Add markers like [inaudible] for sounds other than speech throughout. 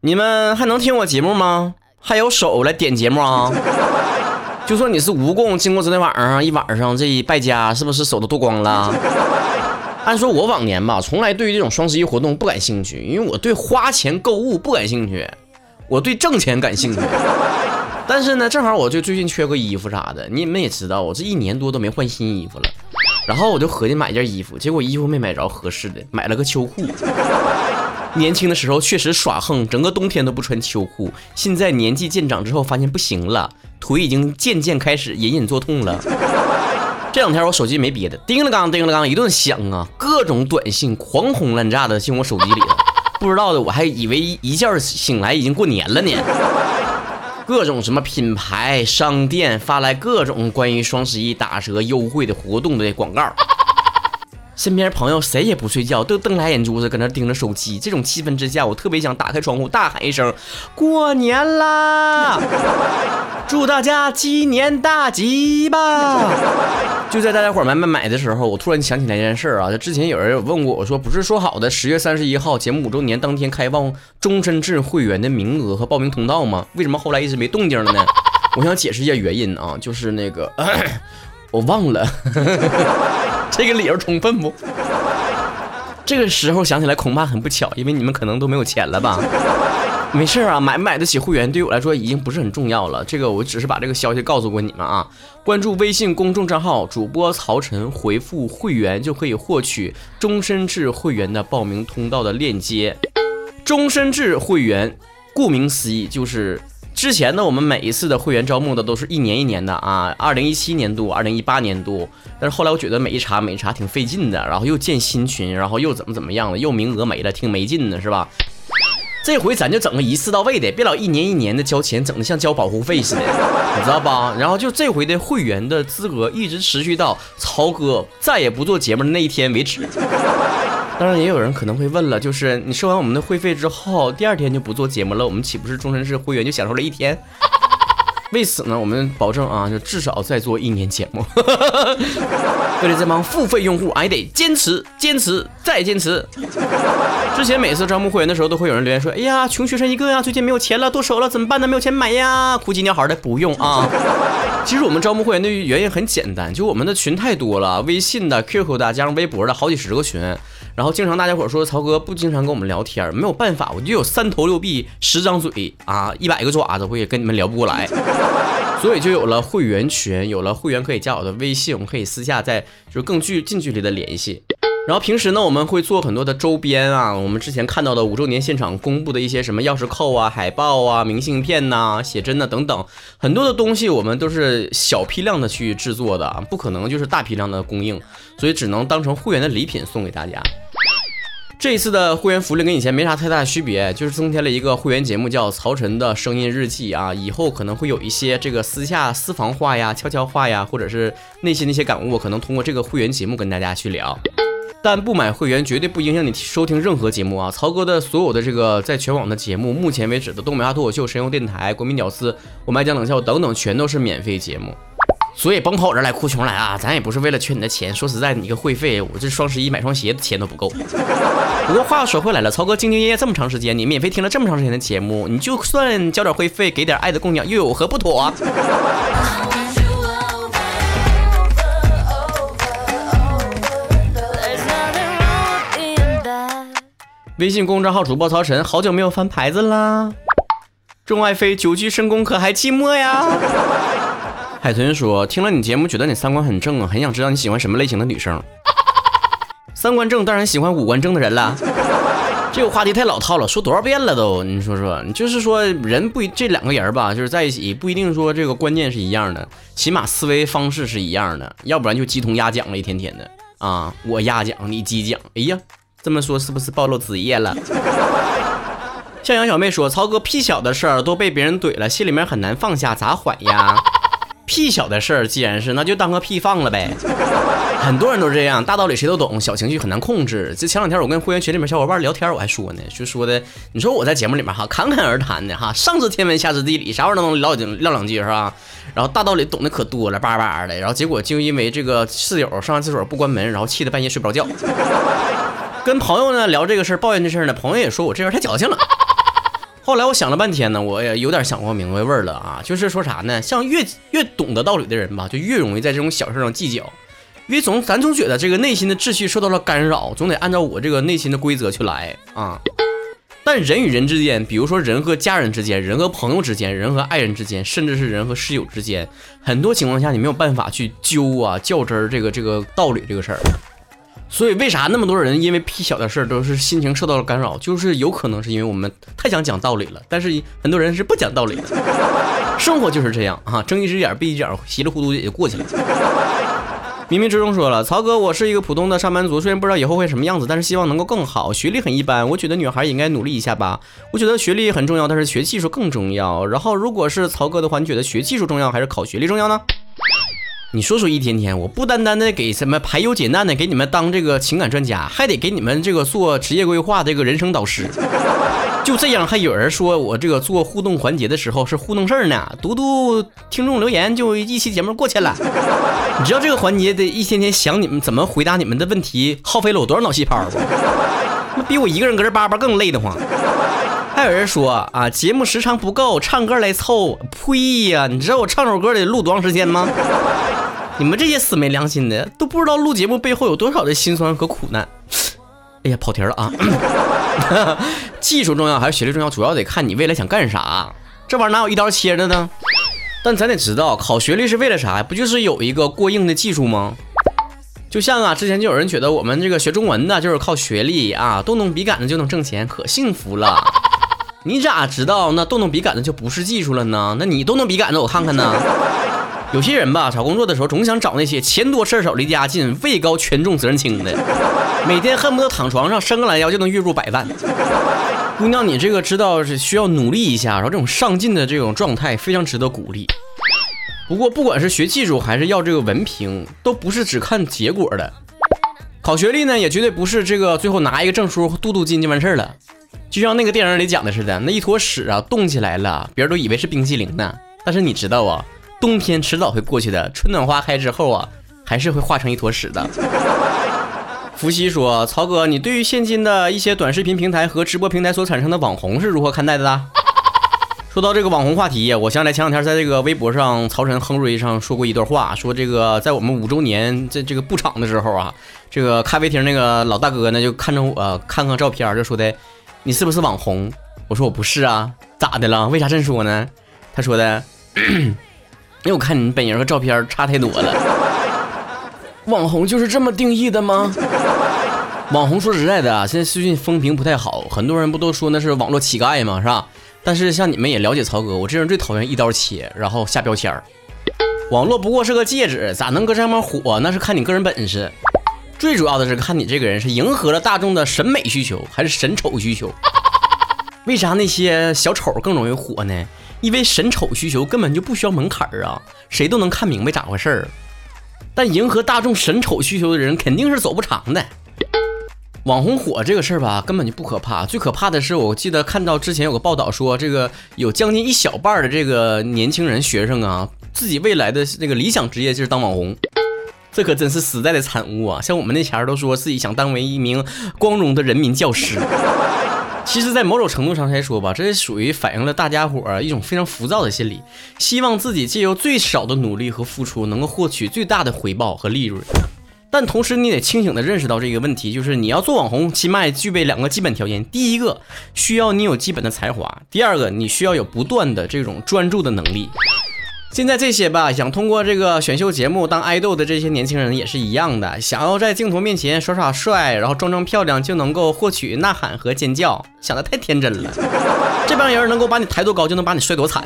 你们还能听我节目吗？还有手来点节目啊？就说你是蜈蚣，经过昨天晚上一晚上这一败家，是不是手都剁光了？按说我往年吧，从来对于这种双十一活动不感兴趣，因为我对花钱购物不感兴趣，我对挣钱感兴趣。但是呢，正好我就最近缺个衣服啥的，你们也知道，我这一年多都没换新衣服了。然后我就合计买件衣服，结果衣服没买着合适的，买了个秋裤。年轻的时候确实耍横，整个冬天都不穿秋裤。现在年纪渐长之后，发现不行了，腿已经渐渐开始隐隐作痛了。这两天我手机没别的，叮了当叮了当一顿响啊，各种短信狂轰滥炸的进我手机里了。不知道的我还以为一觉醒来已经过年了呢。各种什么品牌商店发来各种关于双十一打折优惠的活动的广告，身边朋友谁也不睡觉，都瞪大眼珠子搁那盯着手机。这种气氛之下，我特别想打开窗户大喊一声：“过年啦！[laughs] 祝大家鸡年大吉吧！” [laughs] 就在大家伙买买买的时候，我突然想起来一件事啊，就之前有人有问过我说，不是说好的十月三十一号节目五周年当天开放终身制会员的名额和报名通道吗？为什么后来一直没动静了呢？[laughs] 我想解释一下原因啊，就是那个 [coughs] 我忘了，这个理由充分不？这个时候想起来恐怕很不巧，因为你们可能都没有钱了吧。没事啊，买不买得起会员对我来说已经不是很重要了。这个我只是把这个消息告诉过你们啊。关注微信公众账号主播曹晨，回复会员就可以获取终身制会员的报名通道的链接。终身制会员，顾名思义就是之前呢，我们每一次的会员招募的都是一年一年的啊，二零一七年度、二零一八年度。但是后来我觉得每一茬每一茬挺费劲的，然后又建新群，然后又怎么怎么样了，又名额没了，挺没劲的，是吧？这回咱就整个一次到位的，别老一年一年的交钱，整的像交保护费似的，你知道吧？然后就这回的会员的资格一直持续到曹哥再也不做节目的那一天为止。当然，也有人可能会问了，就是你收完我们的会费之后，第二天就不做节目了，我们岂不是终身制会员就享受了一天？[laughs] 为此呢，我们保证啊，就至少再做一年节目。为了这帮付费用户，还得坚持、坚持再坚持。之前每次招募会员的时候，都会有人留言说：“哎呀，穷学生一个呀，最近没有钱了，剁手了，怎么办呢？没有钱买呀，哭鸡尿嚎的。”不用啊。其实我们招募会员的原因很简单，就我们的群太多了，微信的、QQ 的，加上微博的，好几十个群。然后经常大家伙说曹哥不经常跟我们聊天，没有办法，我就有三头六臂、十张嘴啊，一百个爪子，我也跟你们聊不过来。[laughs] 所以就有了会员群，有了会员可以加我的微信，我们可以私下再就是更距近距离的联系。然后平时呢，我们会做很多的周边啊，我们之前看到的五周年现场公布的一些什么钥匙扣啊、海报啊、明信片呐、写真呐等等，很多的东西我们都是小批量的去制作的，不可能就是大批量的供应，所以只能当成会员的礼品送给大家。这一次的会员福利跟以前没啥太大区别，就是增添了一个会员节目，叫曹晨的声音日记啊。以后可能会有一些这个私下私房话呀、悄悄话呀，或者是内心的一些感悟，可能通过这个会员节目跟大家去聊。但不买会员绝对不影响你收听任何节目啊！曹哥的所有的这个在全网的节目，目前为止的东北话脱口秀、神游电台、国民屌丝、我们爱讲冷笑等等，全都是免费节目。所以甭跑我这儿来哭穷来啊！咱也不是为了缺你的钱。说实在，你个会费，我这双十一买双鞋的钱都不够。[laughs] 不过话又说回来了，曹哥兢兢业业这么长时间，你免费听了这么长时间的节目，你就算交点会费，给点爱的供养，又有何不妥？微信公众号主播曹晨，好久没有翻牌子啦。众爱妃久居深宫，可还寂寞呀？海豚说：“听了你节目，觉得你三观很正啊，很想知道你喜欢什么类型的女生。[laughs] 三观正，当然喜欢五官正的人了。[laughs] 这个话题太老套了，说多少遍了都。你说说，就是说人不一这两个人吧，就是在一起不一定说这个观念是一样的，起码思维方式是一样的，要不然就鸡同鸭讲了，一天天的啊，我鸭讲，你鸡讲。哎呀，这么说是不是暴露职业了？” [laughs] 向阳小妹说：“曹哥屁小的事儿都被别人怼了，心里面很难放下，咋缓呀？”屁小的事儿，既然是，那就当个屁放了呗。[laughs] 很多人都这样，大道理谁都懂，小情绪很难控制。这前两天我跟会员群里面小伙伴聊天，我还说呢，就说的，你说我在节目里面哈侃侃而谈的哈，上知天文下知地理，啥玩意儿都能唠两唠两句是吧？然后大道理懂得可多了，叭叭的。然后结果就因为这个室友上完厕所不关门，然后气得半夜睡不着觉。跟朋友呢聊这个事儿，抱怨这事儿呢，朋友也说我这人太矫情了。后来我想了半天呢，我也有点想不明白味儿了啊，就是说啥呢？像越越懂得道理的人吧，就越容易在这种小事上计较，因为总咱总觉得这个内心的秩序受到了干扰，总得按照我这个内心的规则去来啊。但人与人之间，比如说人和家人之间，人和朋友之间，人和爱人之间，甚至是人和室友之间，很多情况下你没有办法去揪啊较真儿这个这个道理这个事儿。所以为啥那么多人因为屁小的事儿都是心情受到了干扰？就是有可能是因为我们太想讲道理了，但是很多人是不讲道理的。[laughs] 生活就是这样啊，睁一只眼闭一只眼，稀里糊涂也就过去了。冥冥之中说了，曹哥，我是一个普通的上班族，虽然不知道以后会什么样子，但是希望能够更好。学历很一般，我觉得女孩也应该努力一下吧。我觉得学历很重要，但是学技术更重要。然后，如果是曹哥的话，你觉得学技术重要还是考学历重要呢？你说说，一天天，我不单单的给什么排忧解难的，给你们当这个情感专家，还得给你们这个做职业规划，这个人生导师。[laughs] 就这样，还有人说我这个做互动环节的时候是糊弄事儿呢。读读听众留言，就一期节目过去了。[laughs] 你知道这个环节得一天天想你们怎么回答你们的问题，耗费了我多少脑细胞不？[laughs] 那比我一个人搁这叭叭更累得慌。还有人说啊，节目时长不够，唱歌来凑。呸呀！你知道我唱首歌得录多长时间吗？你们这些死没良心的，都不知道录节目背后有多少的辛酸和苦难。哎呀，跑题了啊！[laughs] 技术重要还是学历重要？主要得看你未来想干啥。这玩意儿哪有一刀切的呢？但咱得知道，考学历是为了啥呀？不就是有一个过硬的技术吗？就像啊，之前就有人觉得我们这个学中文的，就是靠学历啊，动动笔杆子就能挣钱，可幸福了。你咋知道那动动笔杆子就不是技术了呢？那你动动笔杆子，我看看呢。有些人吧，找工作的时候总想找那些钱多事少离家近、位高权重责任轻的，每天恨不得躺床上伸个懒腰就能月入百万。姑娘，你这个知道是需要努力一下，然后这种上进的这种状态非常值得鼓励。不过，不管是学技术还是要这个文凭，都不是只看结果的。考学历呢，也绝对不是这个最后拿一个证书镀镀金就完事儿了。就像那个电影里讲的似的，那一坨屎啊冻起来了，别人都以为是冰淇淋呢，但是你知道啊？冬天迟早会过去的，春暖花开之后啊，还是会化成一坨屎的。[laughs] 伏羲说：“曹哥，你对于现今的一些短视频平台和直播平台所产生的网红是如何看待的呢？” [laughs] 说到这个网红话题，我想起来前两天在这个微博上，曹晨亨瑞上说过一段话，说这个在我们五周年在这个布场的时候啊，这个咖啡厅那个老大哥呢就看着我看看照片，就说的：“你是不是网红？”我说：“我不是啊，咋的了？为啥这么说呢？”他说的。[clears throat] 因为我看你本人和照片差太多了，网红就是这么定义的吗？网红说实在的啊，现在最近风评不太好，很多人不都说那是网络乞丐吗？是吧？但是像你们也了解曹哥，我这人最讨厌一刀切，然后下标签儿。网络不过是个戒指，咋能搁上面火？那是看你个人本事。最主要的是看你这个人是迎合了大众的审美需求，还是审丑需求。为啥那些小丑更容易火呢？因为审丑需求根本就不需要门槛儿啊，谁都能看明白咋回事儿。但迎合大众审丑需求的人肯定是走不长的。网红火这个事儿吧，根本就不可怕，最可怕的是，我记得看到之前有个报道说，这个有将近一小半的这个年轻人学生啊，自己未来的那个理想职业就是当网红。这可真是时代的产物啊！像我们那前儿都说自己想当为一名光荣的人民教师。其实，在某种程度上来说吧，这也属于反映了大家伙儿一种非常浮躁的心理，希望自己借由最少的努力和付出，能够获取最大的回报和利润。但同时，你得清醒地认识到这个问题，就是你要做网红，起码也具备两个基本条件：第一个，需要你有基本的才华；第二个，你需要有不断的这种专注的能力。现在这些吧，想通过这个选秀节目当爱豆的这些年轻人也是一样的，想要在镜头面前耍耍帅，然后装装漂亮就能够获取呐喊和尖叫，想的太天真了。这帮人能够把你抬多高，就能把你摔多惨。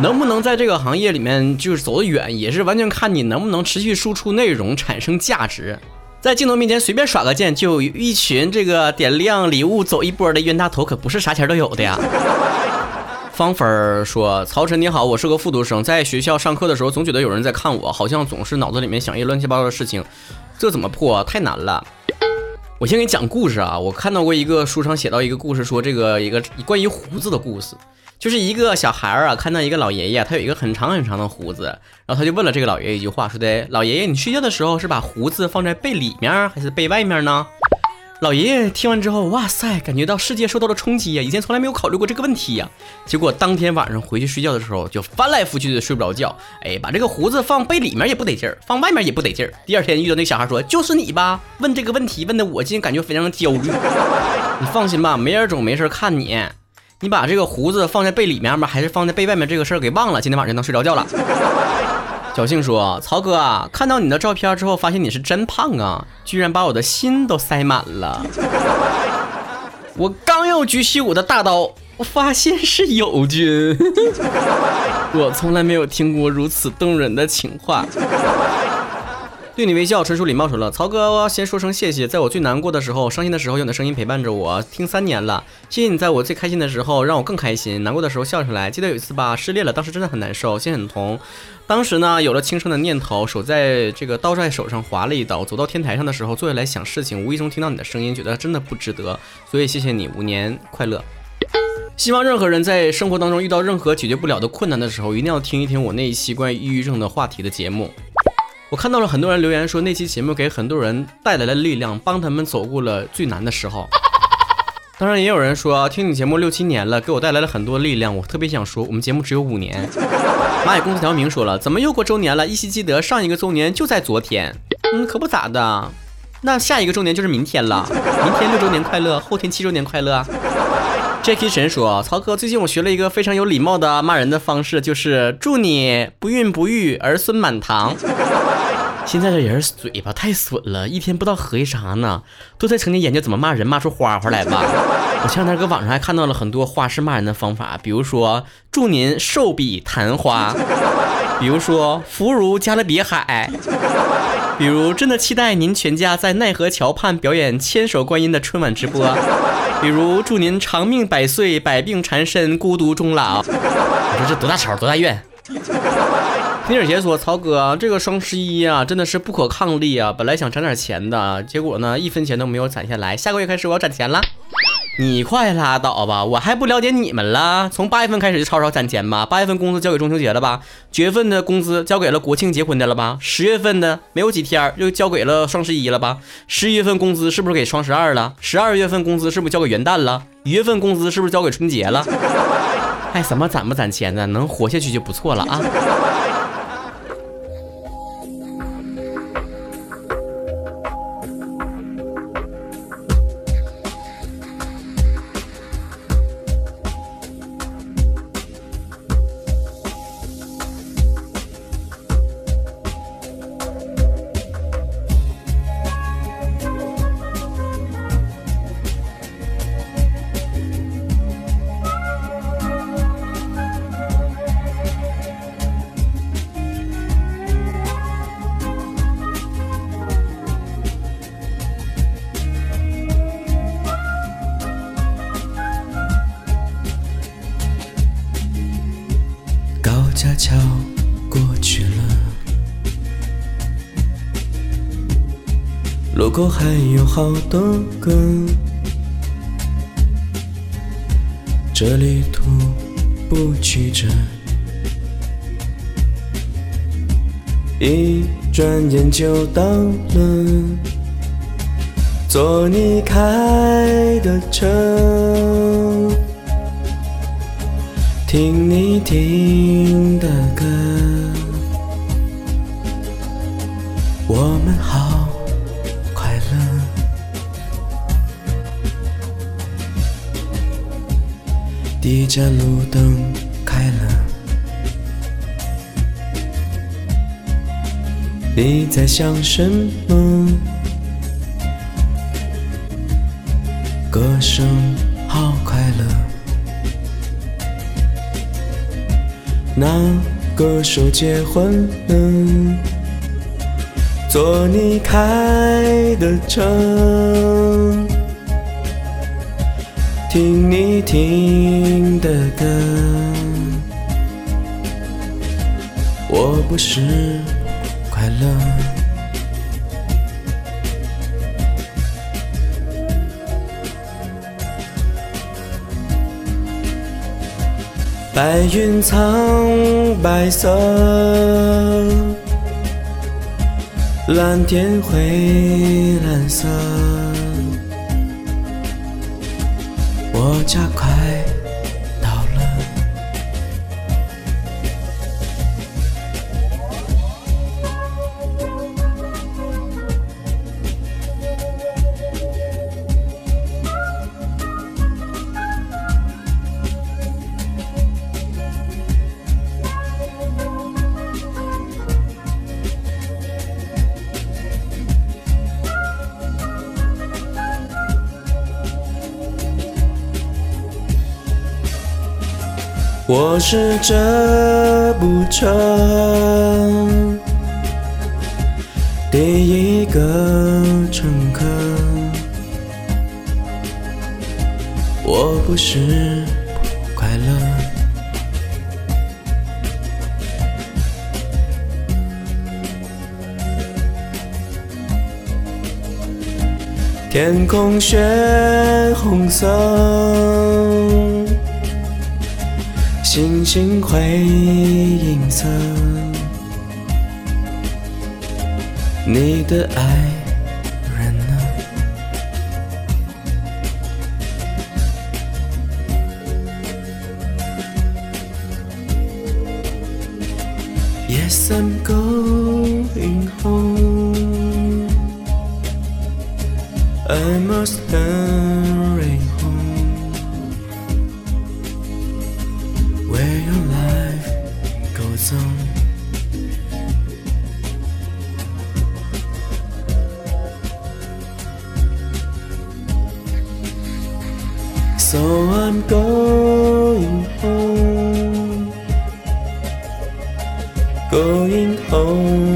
能不能在这个行业里面就是走得远，也是完全看你能不能持续输出内容，产生价值。在镜头面前随便耍个剑，就一群这个点亮礼物走一波的冤大头，可不是啥钱都有的呀。方粉儿说：“曹晨你好，我是个复读生，在学校上课的时候，总觉得有人在看我，好像总是脑子里面想一些乱七八糟的事情，这怎么破？太难了。我先给你讲故事啊，我看到过一个书上写到一个故事，说这个一个关于胡子的故事，就是一个小孩儿啊，看到一个老爷爷，他有一个很长很长的胡子，然后他就问了这个老爷爷一句话，说的：老爷爷，你睡觉的时候是把胡子放在被里面还是被外面呢？”老爷爷听完之后，哇塞，感觉到世界受到了冲击呀！以前从来没有考虑过这个问题呀。结果当天晚上回去睡觉的时候，就翻来覆去的睡不着觉。哎，把这个胡子放被里面也不得劲儿，放外面也不得劲儿。第二天遇到那小孩说：“就是你吧？”问这个问题问的我今天感觉非常的焦虑。你放心吧，没人总没事看你。你把这个胡子放在被里面吗？还是放在被外面？这个事儿给忘了，今天晚上能睡着觉了。侥幸说：“曹哥啊，看到你的照片之后，发现你是真胖啊，居然把我的心都塞满了。[laughs] 我刚要举起我的大刀，我发现是友军。[laughs] 我从来没有听过如此动人的情话。”对你微笑，纯属礼貌。说了，曹哥，先说声谢谢，在我最难过的时候、伤心的时候，有你的声音陪伴着我，听三年了。谢谢你在我最开心的时候让我更开心，难过的时候笑出来。记得有一次吧，失恋了，当时真的很难受，心很痛。当时呢，有了轻生的念头，手在这个刀在手上划了一刀。走到天台上的时候，坐下来想事情，无意中听到你的声音，觉得真的不值得，所以谢谢你，五年快乐。希望任何人在生活当中遇到任何解决不了的困难的时候，一定要听一听我那一期关于抑郁症的话题的节目。我看到了很多人留言说那期节目给很多人带来了力量，帮他们走过了最难的时候。[laughs] 当然，也有人说听你节目六七年了，给我带来了很多力量。我特别想说，我们节目只有五年。蚂蚁公司条明说了，怎么又过周年了？依稀记得上一个周年就在昨天。嗯，可不咋的。那下一个周年就是明天了。明天六周年快乐，后天七周年快乐。Jacky 神说：“曹哥，最近我学了一个非常有礼貌的骂人的方式，就是祝你不孕不育，儿孙满堂。现在这人嘴巴太损了，一天不知道合计啥呢，都在成天研究怎么骂人，骂出花花来吧。[laughs] 我前两天搁网上还看到了很多花式骂人的方法，比如说祝您寿比昙花，比如说福如加勒比海。”比如，真的期待您全家在奈何桥畔表演千手观音的春晚直播。比如，祝您长命百岁，百病缠身，孤独终老。你说这多大仇，多大怨？丁姐姐说：“曹哥，这个双十一啊，真的是不可抗力啊！本来想攒点钱的，结果呢，一分钱都没有攒下来。下个月开始我要攒钱了。”你快拉倒吧，我还不了解你们了。从八月份开始就吵吵攒钱吧，八月份工资交给中秋节了吧？九月份的工资交给了国庆结婚的了吧？十月份的没有几天又交给了双十一了吧？十一月份工资是不是给双十二了？十二月份工资是不是交给元旦了？一月份工资是不是交给春节了？[laughs] 还什么攒不攒钱的，能活下去就不错了啊！路口还有好多个，这里徒步曲折，一转眼就到了，坐你开的车。听你听的歌，第一盏路灯开了，你在想什么？歌声好快乐。那歌手结婚了，坐你开的车，听你听的歌，我不是快乐。白云苍白色，蓝天灰蓝色，加快。我是这部车第一个乘客，我不是不快乐。天空血红色。星星灰银色，你的爱人呢？Yes, I'm going home. I must hurry I'm going home, going home